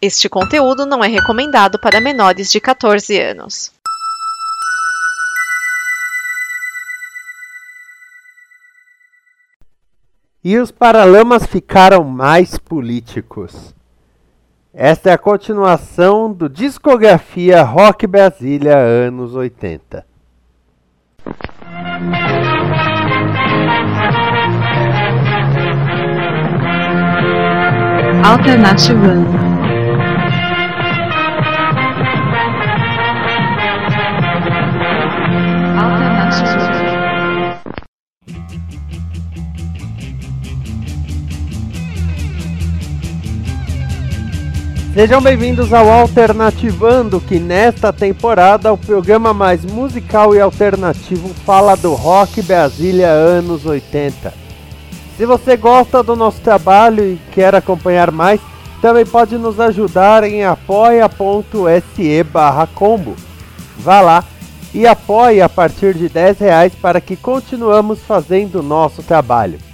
Este conteúdo não é recomendado para menores de 14 anos. E os Paralamas ficaram mais políticos. Esta é a continuação do Discografia Rock Brasília anos 80. Alternativando. Sejam bem-vindos ao Alternativando, que nesta temporada o programa mais musical e alternativo fala do rock Brasília anos 80. Se você gosta do nosso trabalho e quer acompanhar mais, também pode nos ajudar em apoia.se combo. Vá lá e apoie a partir de 10 reais para que continuamos fazendo o nosso trabalho.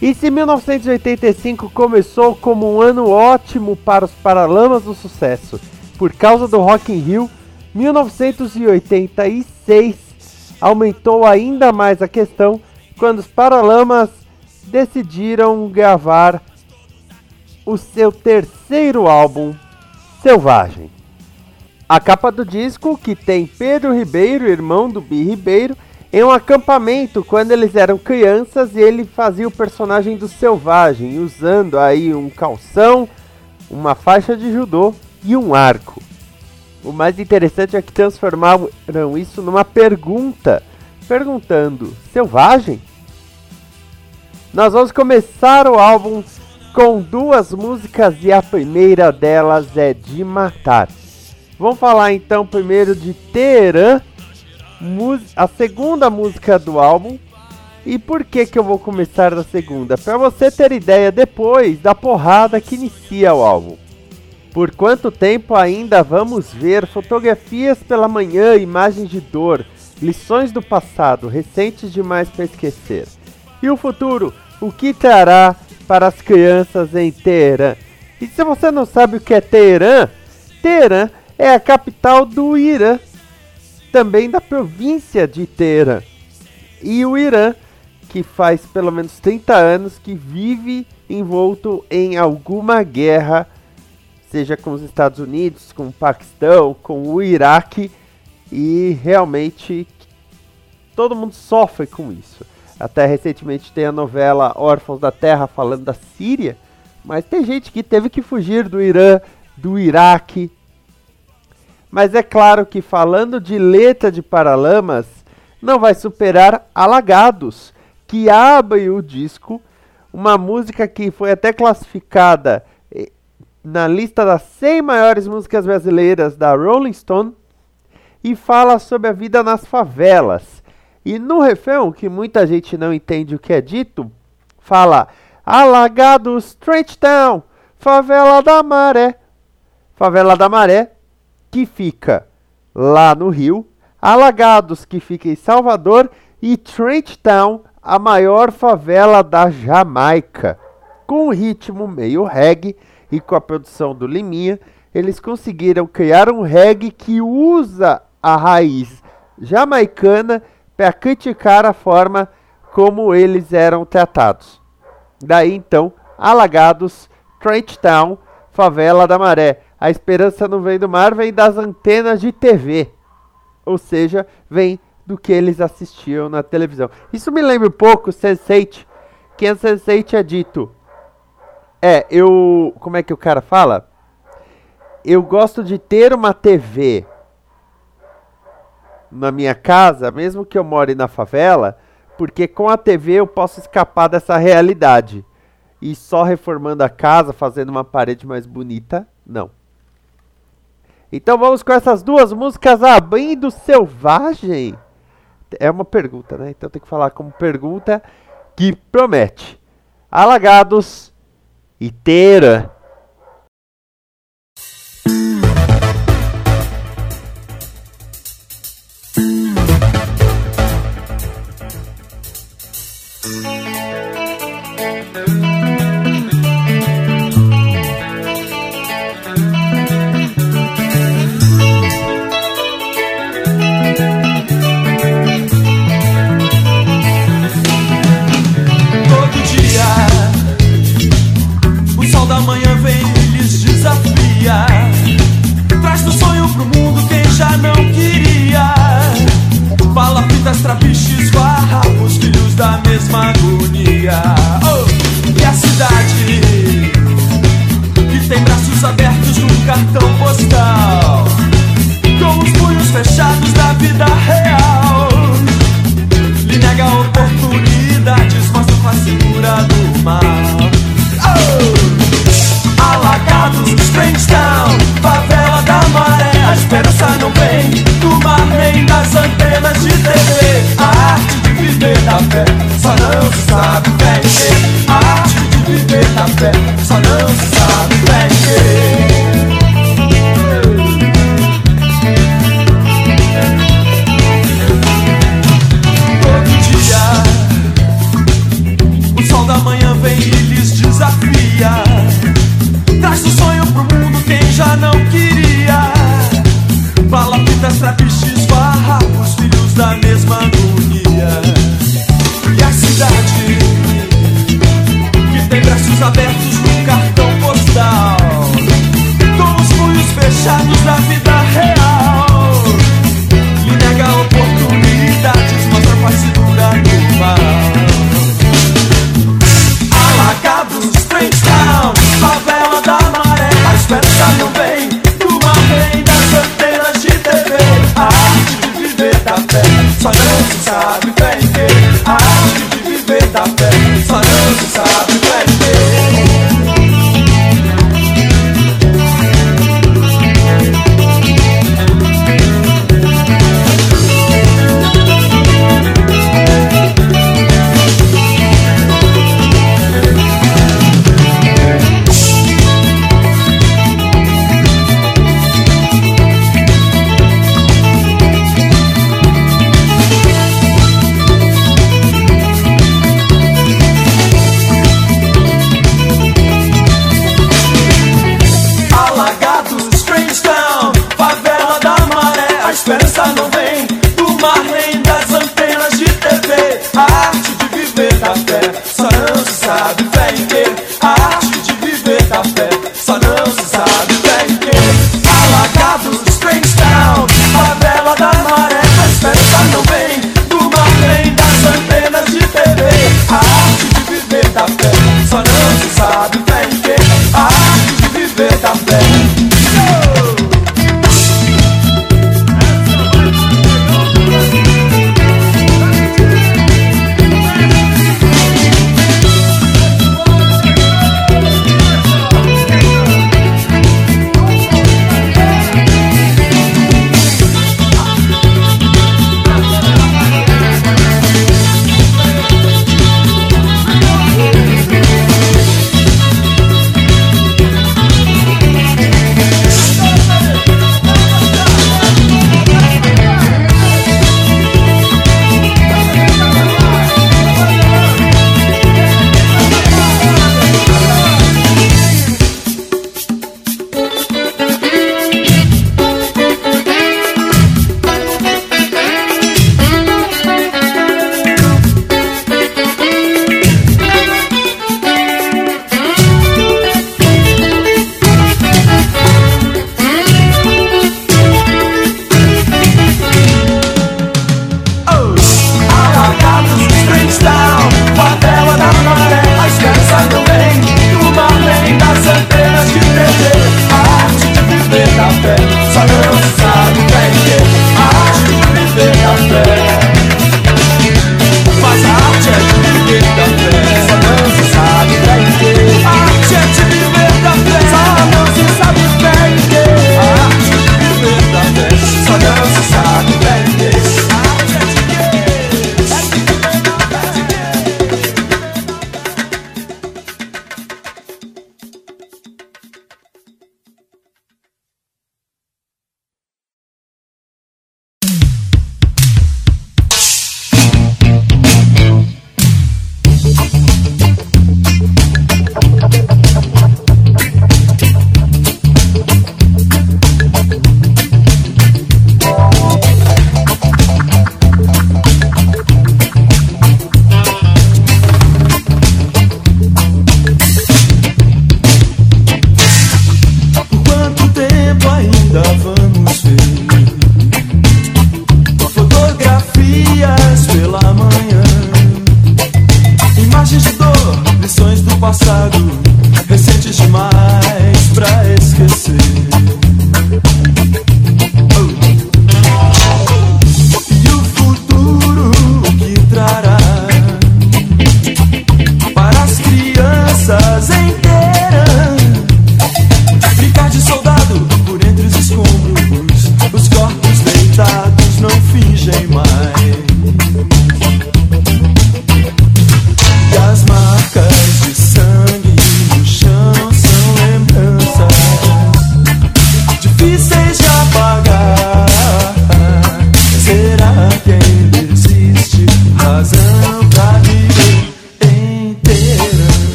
E se 1985 começou como um ano ótimo para os Paralamas do Sucesso por causa do Rock in Rio, 1986 aumentou ainda mais a questão quando os Paralamas decidiram gravar o seu terceiro álbum, Selvagem. A capa do disco, que tem Pedro Ribeiro, irmão do Bi Ribeiro, em um acampamento quando eles eram crianças e ele fazia o personagem do selvagem, usando aí um calção, uma faixa de judô e um arco. O mais interessante é que transformaram isso numa pergunta, perguntando: selvagem? Nós vamos começar o álbum com duas músicas e a primeira delas é de matar. Vamos falar então primeiro de Teherã a segunda música do álbum. E por que que eu vou começar da segunda? Para você ter ideia depois da porrada que inicia o álbum. Por quanto tempo ainda vamos ver fotografias pela manhã, imagens de dor, lições do passado, recentes demais para esquecer. E o futuro, o que trará para as crianças em Teherã? E se você não sabe o que é Teherã, Teherã é a capital do Irã, também da província de Teherã. E o Irã, que faz pelo menos 30 anos que vive envolto em alguma guerra, seja com os Estados Unidos, com o Paquistão, com o Iraque, e realmente todo mundo sofre com isso. Até recentemente tem a novela Órfãos da Terra falando da Síria, mas tem gente que teve que fugir do Irã, do Iraque, mas é claro que falando de letra de Paralamas, não vai superar Alagados, que abre o disco, uma música que foi até classificada eh, na lista das 100 maiores músicas brasileiras da Rolling Stone e fala sobre a vida nas favelas. E no refrão, que muita gente não entende o que é dito, fala Alagados, Trench Town, Favela da Maré. Favela da Maré que fica lá no Rio, Alagados, que fica em Salvador, e Trent Town, a maior favela da Jamaica. Com o ritmo meio reggae e com a produção do Liminha, eles conseguiram criar um reggae que usa a raiz jamaicana para criticar a forma como eles eram tratados. Daí então, Alagados, Trent Town, Favela da Maré. A esperança não vem do mar, vem das antenas de TV. Ou seja, vem do que eles assistiam na televisão. Isso me lembra um pouco Sense8, que a Sense8 é dito. É, eu. Como é que o cara fala? Eu gosto de ter uma TV na minha casa, mesmo que eu more na favela, porque com a TV eu posso escapar dessa realidade. E só reformando a casa, fazendo uma parede mais bonita, não. Então vamos com essas duas músicas abrindo Selvagem. É uma pergunta, né? Então tem que falar como pergunta que promete. Alagados e Teira.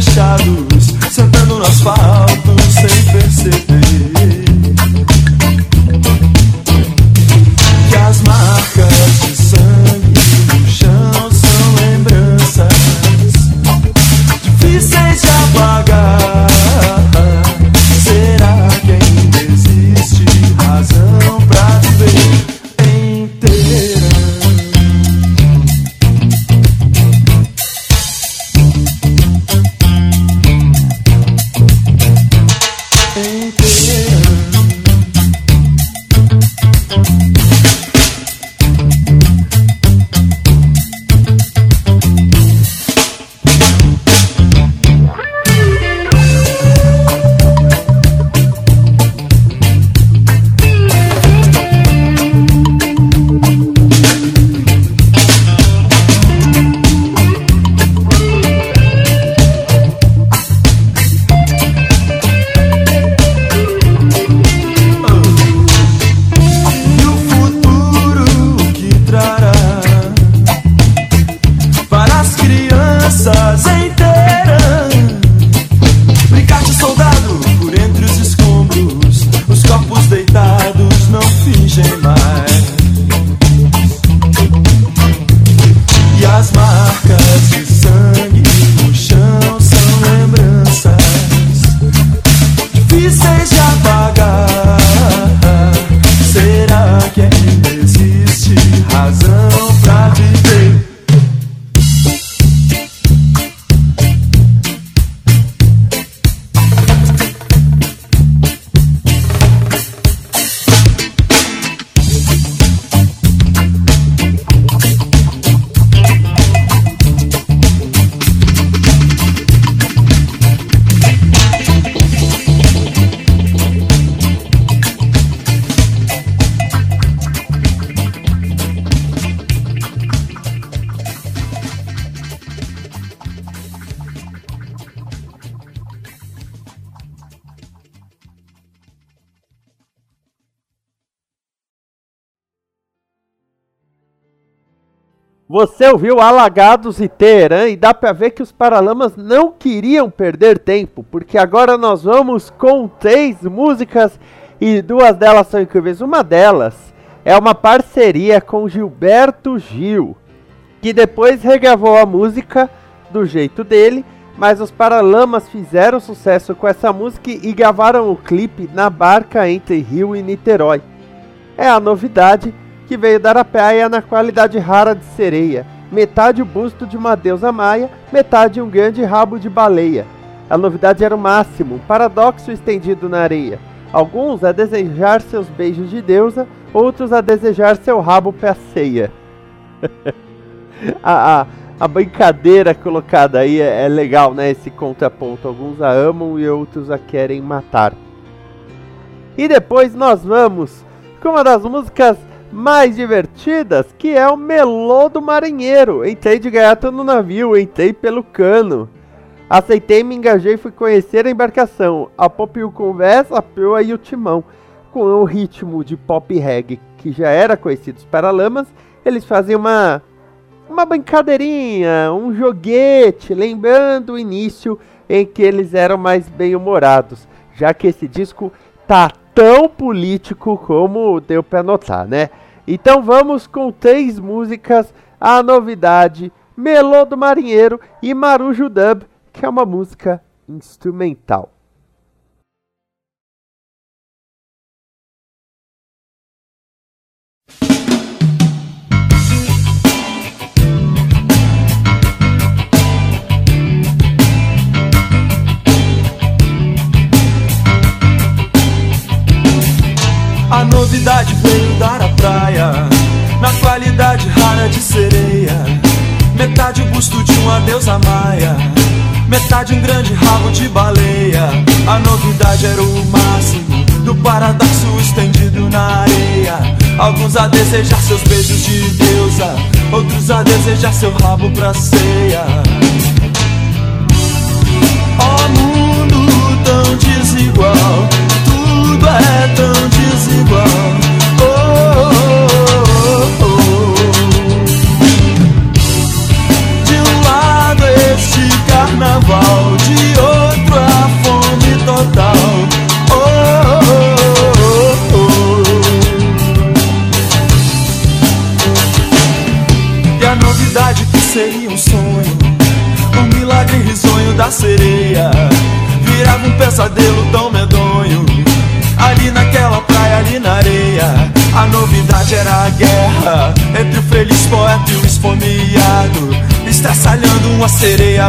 Fechados, sentando no asfalto as marcas de Você ouviu Alagados e Teherã e dá pra ver que os Paralamas não queriam perder tempo, porque agora nós vamos com três músicas e duas delas são incríveis. Uma delas é uma parceria com Gilberto Gil, que depois regravou a música do jeito dele, mas os Paralamas fizeram sucesso com essa música e gravaram o clipe na barca entre Rio e Niterói. É a novidade que veio dar a praia na qualidade rara de sereia, metade o busto de uma deusa maia, metade um grande rabo de baleia. A novidade era o máximo, um paradoxo estendido na areia. Alguns a desejar seus beijos de deusa, outros a desejar seu rabo pra ceia. a, a, a brincadeira colocada aí é, é legal, né? Esse contraponto. Alguns a amam e outros a querem matar. E depois nós vamos com uma das músicas mais divertidas, que é o Melô do Marinheiro. Entrei de gaiato no navio, entrei pelo cano. Aceitei, me engajei e fui conhecer a embarcação. A pop o conversa, a proa e o timão. Com o ritmo de pop reggae que já era conhecido para lamas, eles fazem uma uma brincadeirinha, um joguete, lembrando o início em que eles eram mais bem-humorados, já que esse disco tá tão político como deu para notar, né? Então vamos com três músicas, a novidade, Melô do Marinheiro e Marujo Dub, que é uma música instrumental. A novidade veio dar a praia Na qualidade rara de sereia. Metade o busto de uma deusa maia Metade um grande rabo de baleia. A novidade era o máximo Do paradoxo estendido na areia. Alguns a desejar seus beijos de deusa Outros a desejar seu rabo pra ceia. Ó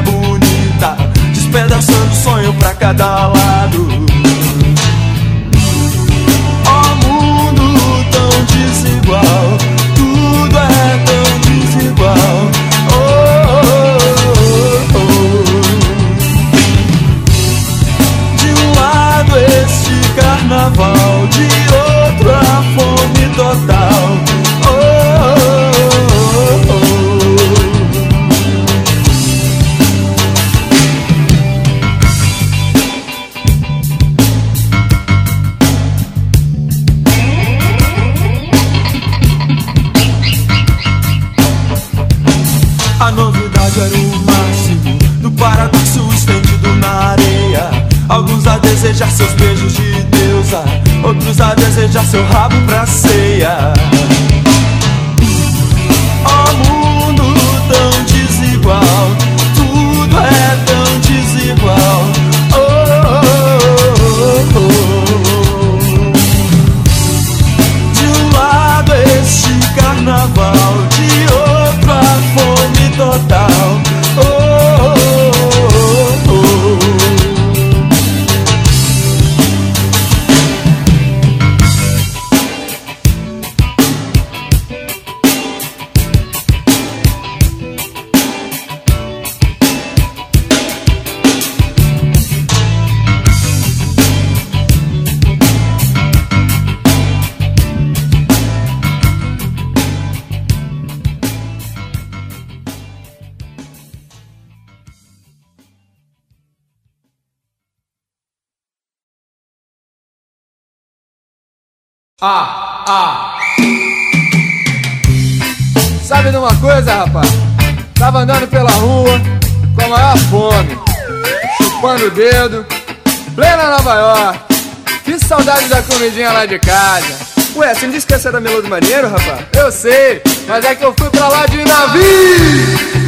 bonita, despedaçando sonho pra cada lado. so high. coisa, rapaz. Tava andando pela rua com a maior fome, chupando o dedo, plena Nova York. Que saudade da comidinha lá de casa. Ué, você me disse que essa era Melô do Marinheiro, rapaz? Eu sei, mas é que eu fui pra lá de navio.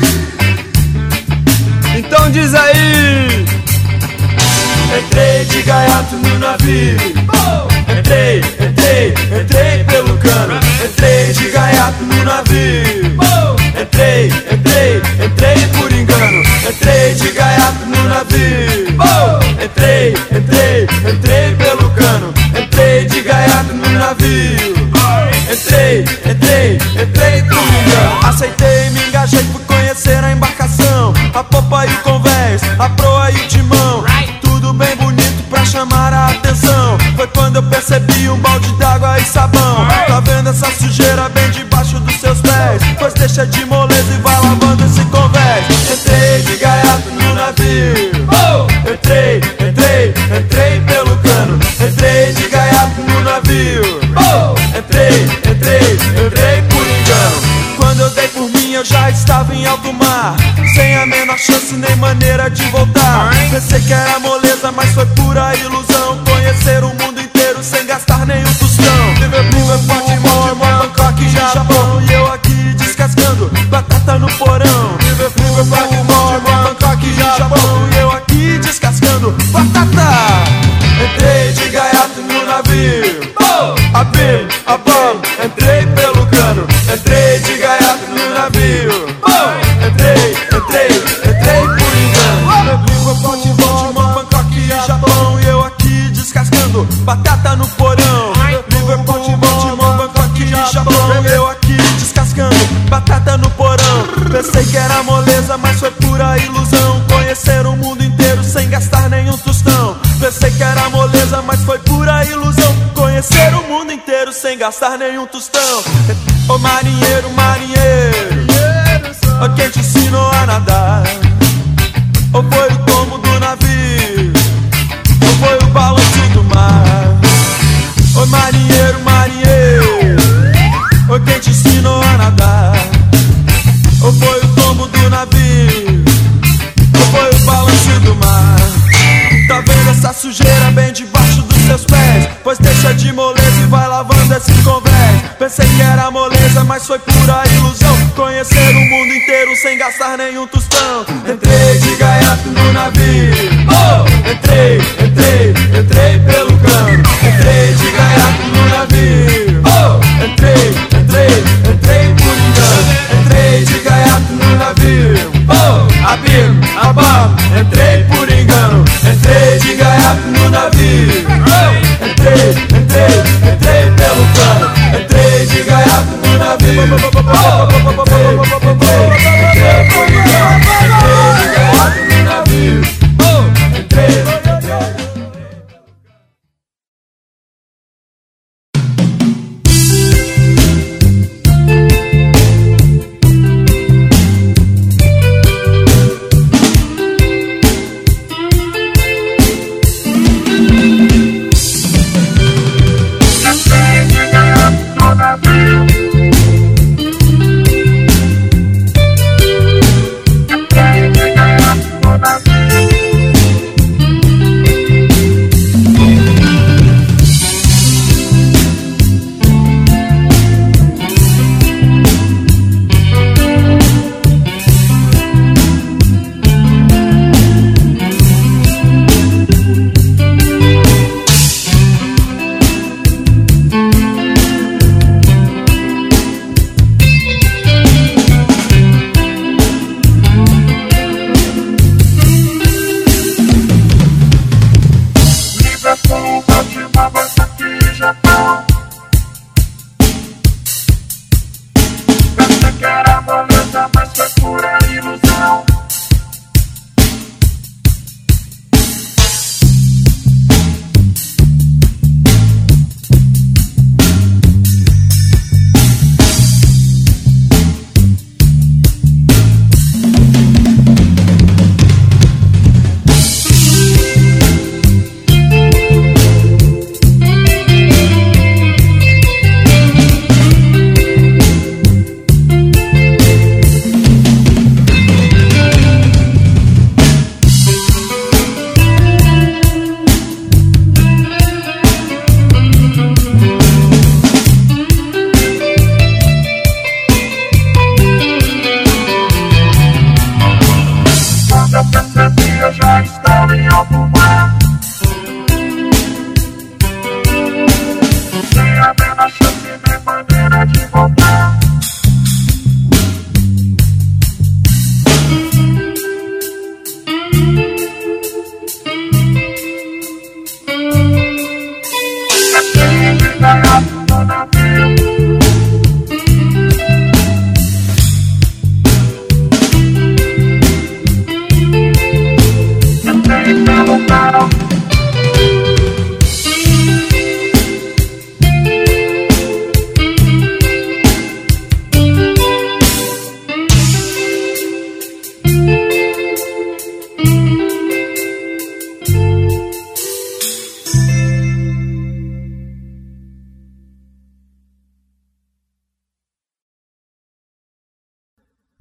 Então diz aí. Entrei de gaiato no navio. Entrei, entrei, entrei pelo cano. Entrei de gaiato no navio. Entrei, entrei, entrei por engano. Entrei de gaiato no navio! Entrei, entrei, entrei pelo cano. Entrei de gaiato no navio! Entrei, entrei, entrei por engano. Aceitei, me engajei, por conhecer a embarcação. A popa e o nem maneira de voltar. Pensei que era moleza, mas foi pura ilusão. gastar nenhum tostão. Mas foi pura ilusão. Conhecer o mundo inteiro sem gastar nenhum tostão. Entrei de gaiato no navio.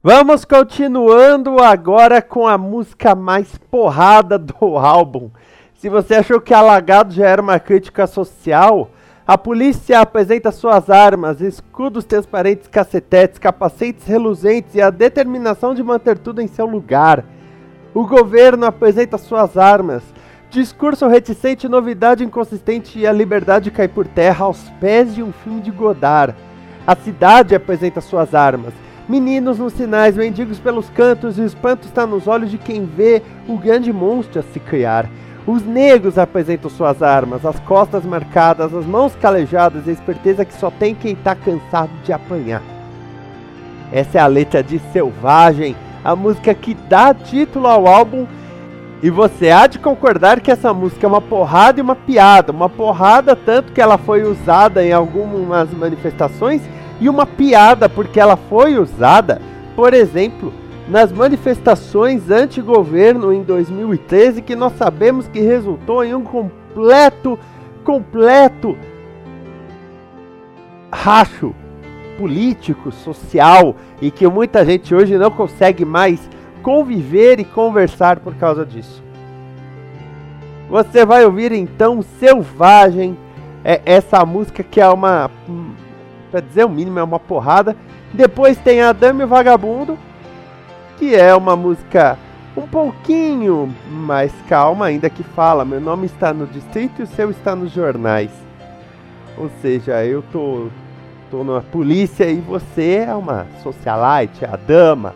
Vamos continuando agora com a música mais porrada do álbum. Se você achou que Alagado já era uma crítica social, a polícia apresenta suas armas, escudos transparentes, cacetetes, capacetes reluzentes e a determinação de manter tudo em seu lugar. O governo apresenta suas armas, discurso reticente, novidade inconsistente e a liberdade cai por terra aos pés de um filme de Godard. A cidade apresenta suas armas, Meninos nos sinais, mendigos pelos cantos, e o espanto está nos olhos de quem vê o grande monstro a se criar. Os negros apresentam suas armas, as costas marcadas, as mãos calejadas e a esperteza que só tem quem está cansado de apanhar. Essa é a letra de Selvagem, a música que dá título ao álbum. E você há de concordar que essa música é uma porrada e uma piada. Uma porrada tanto que ela foi usada em algumas manifestações e uma piada porque ela foi usada, por exemplo, nas manifestações anti-governo em 2013, que nós sabemos que resultou em um completo, completo racho político, social e que muita gente hoje não consegue mais conviver e conversar por causa disso. Você vai ouvir então Selvagem, é essa música que é uma Pra dizer o mínimo, é uma porrada. Depois tem a Dame Vagabundo, que é uma música um pouquinho mais calma, ainda que fala: Meu nome está no distrito e o seu está nos jornais. Ou seja, eu tô, tô na polícia e você é uma socialite, a dama,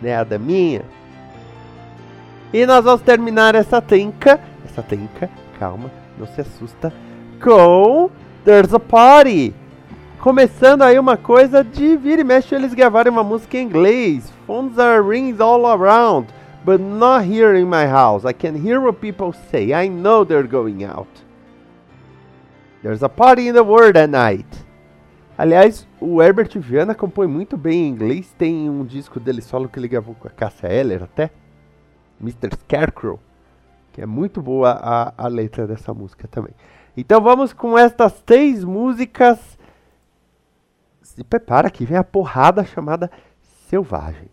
né? A daminha. E nós vamos terminar essa trinca, essa trinca, calma, não se assusta, com There's a Party. Começando aí uma coisa de vira e mexe eles gravarem uma música em inglês. Phones are rings all around, but not here in my house. I can hear what people say. I know they're going out. There's a party in the world at night. Aliás, o Herbert Viana compõe muito bem em inglês. Tem um disco dele solo que ele gravou com a Cassia Eller até. Mr. Scarecrow. Que é muito boa a, a letra dessa música também. Então vamos com estas três músicas. Se prepara que vem a porrada chamada Selvagem.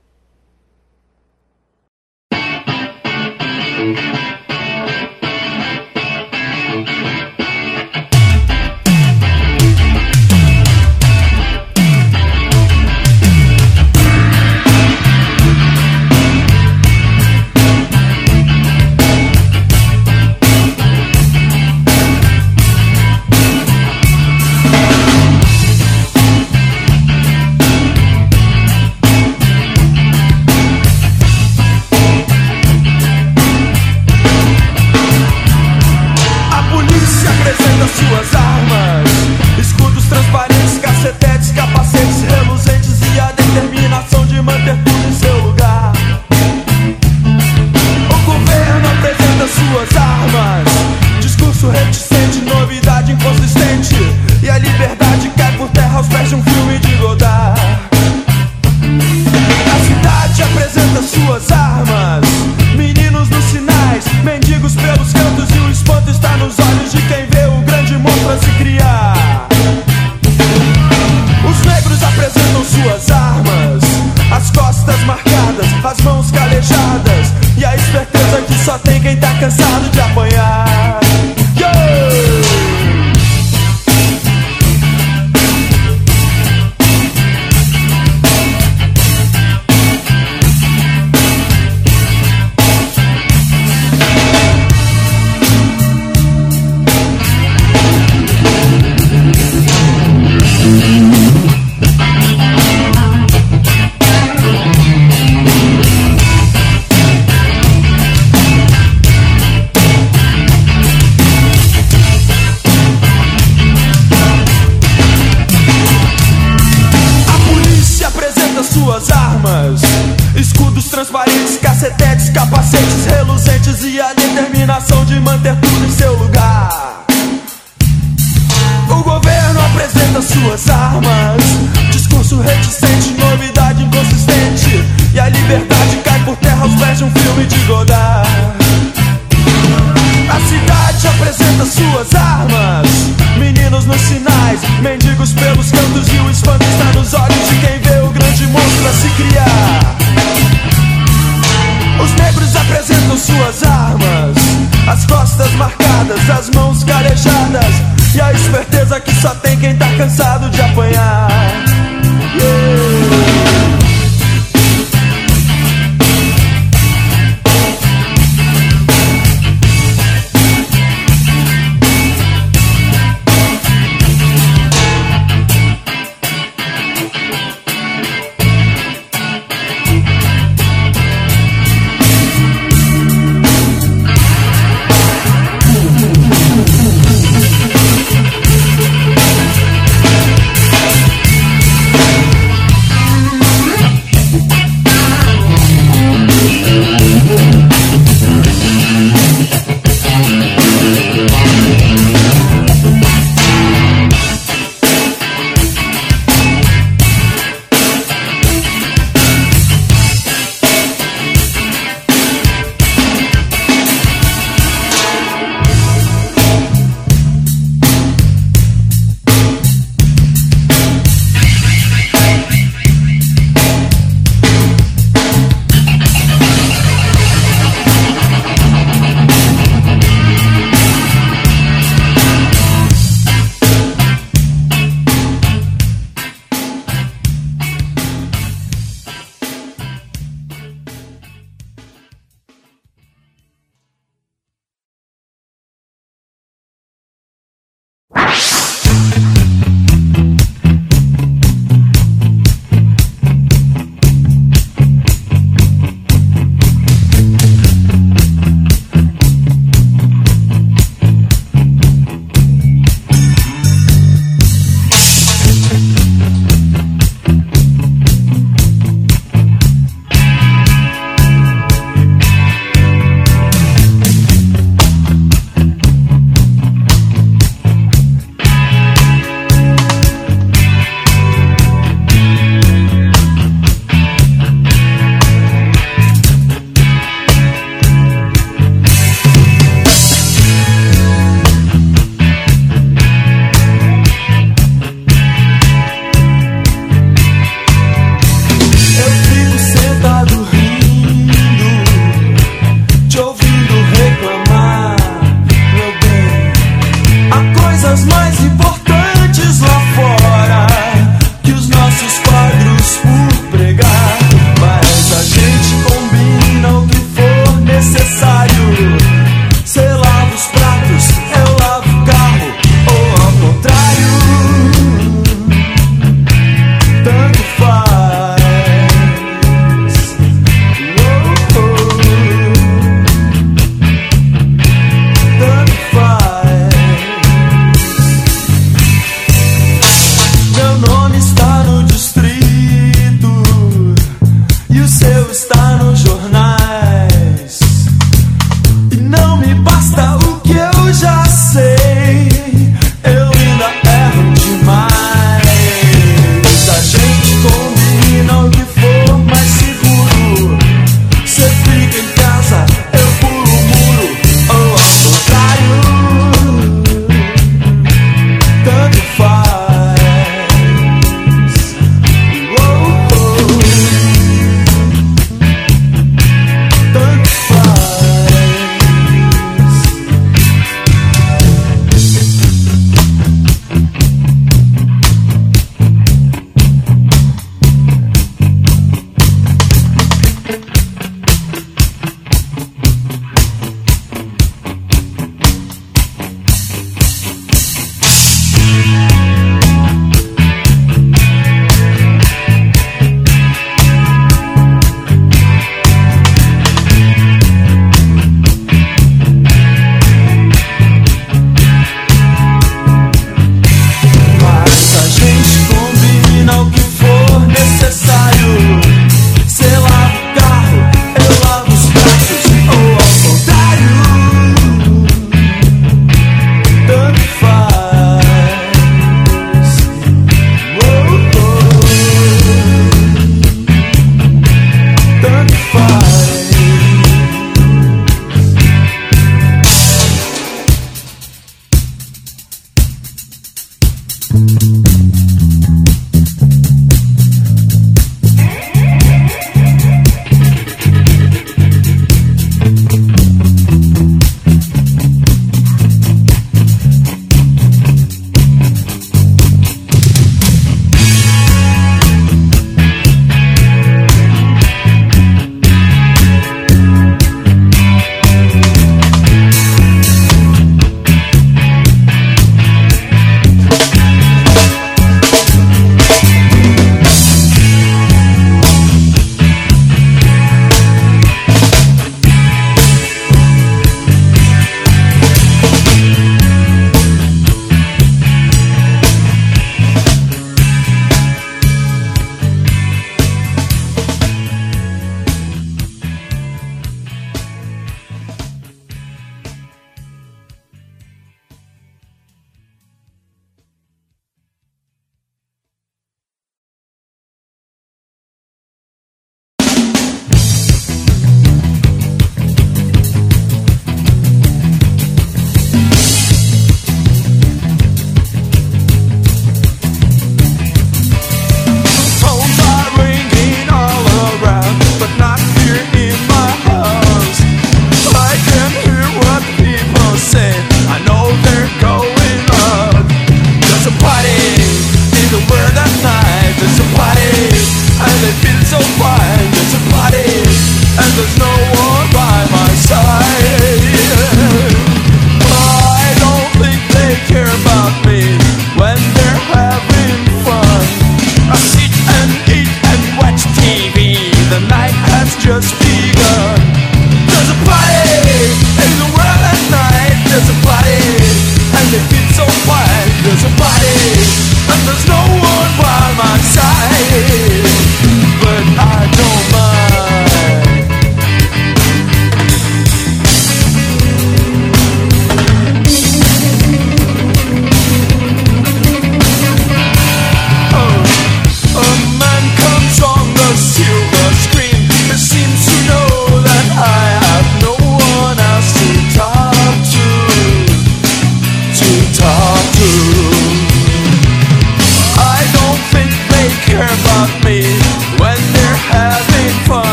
Capacetes reluzentes e a determinação de manter tudo em seu lugar. O governo apresenta suas armas: discurso reticente, novidade inconsistente e a liberdade cai por terra aos pés de um filme de Godard. A cidade apresenta suas armas. Meninos nos sinais, mendigos pelos cantos e o espanto está nos olhos de quem vê o grande monstro a se criar. Os negros apresentam suas armas, as costas marcadas, as mãos carejadas e a esperteza que só tem quem tá cansado de apanhar. Yeah.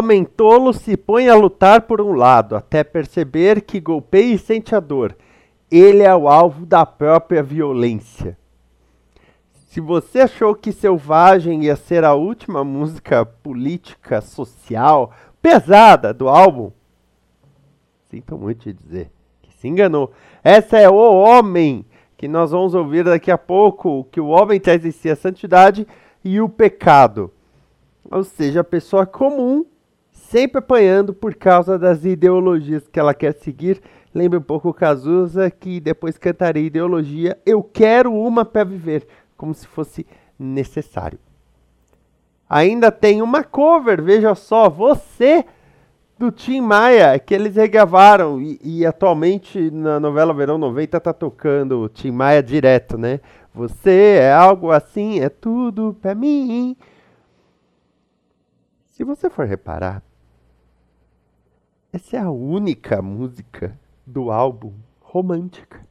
Homem tolo se põe a lutar por um lado, até perceber que golpeia e sente a dor. Ele é o alvo da própria violência. Se você achou que Selvagem ia ser a última música política, social, pesada do álbum, sinto muito te dizer que se enganou. Essa é o homem que nós vamos ouvir daqui a pouco, que o homem traz em si a santidade e o pecado. Ou seja, a pessoa comum, sempre apanhando por causa das ideologias que ela quer seguir. Lembra um pouco o Cazuza, que depois cantaria ideologia, eu quero uma para viver como se fosse necessário. Ainda tem uma cover, veja só, você do Tim Maia, que eles regravaram e, e, atualmente na novela Verão 90 tá tocando o Tim Maia direto, né? Você é algo assim, é tudo pra mim. Se você for reparar, essa é a única música do álbum romântica.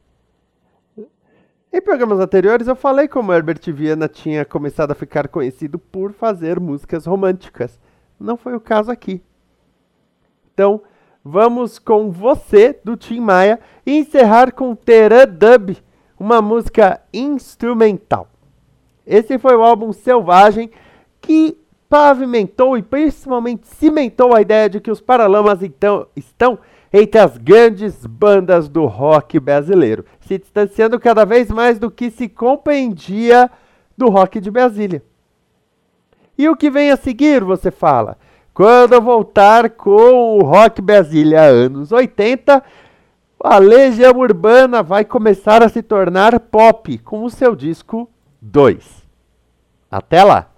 Em programas anteriores eu falei como Herbert Viana tinha começado a ficar conhecido por fazer músicas românticas. Não foi o caso aqui. Então, vamos com você do Tim Maia e encerrar com Terã Dub, uma música instrumental. Esse foi o álbum Selvagem que pavimentou e principalmente cimentou a ideia de que os Paralamas então estão entre as grandes bandas do rock brasileiro, se distanciando cada vez mais do que se compreendia do rock de Brasília. E o que vem a seguir, você fala? Quando eu voltar com o Rock Brasília anos 80, a Legião Urbana vai começar a se tornar pop com o seu disco 2. Até lá!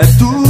É tudo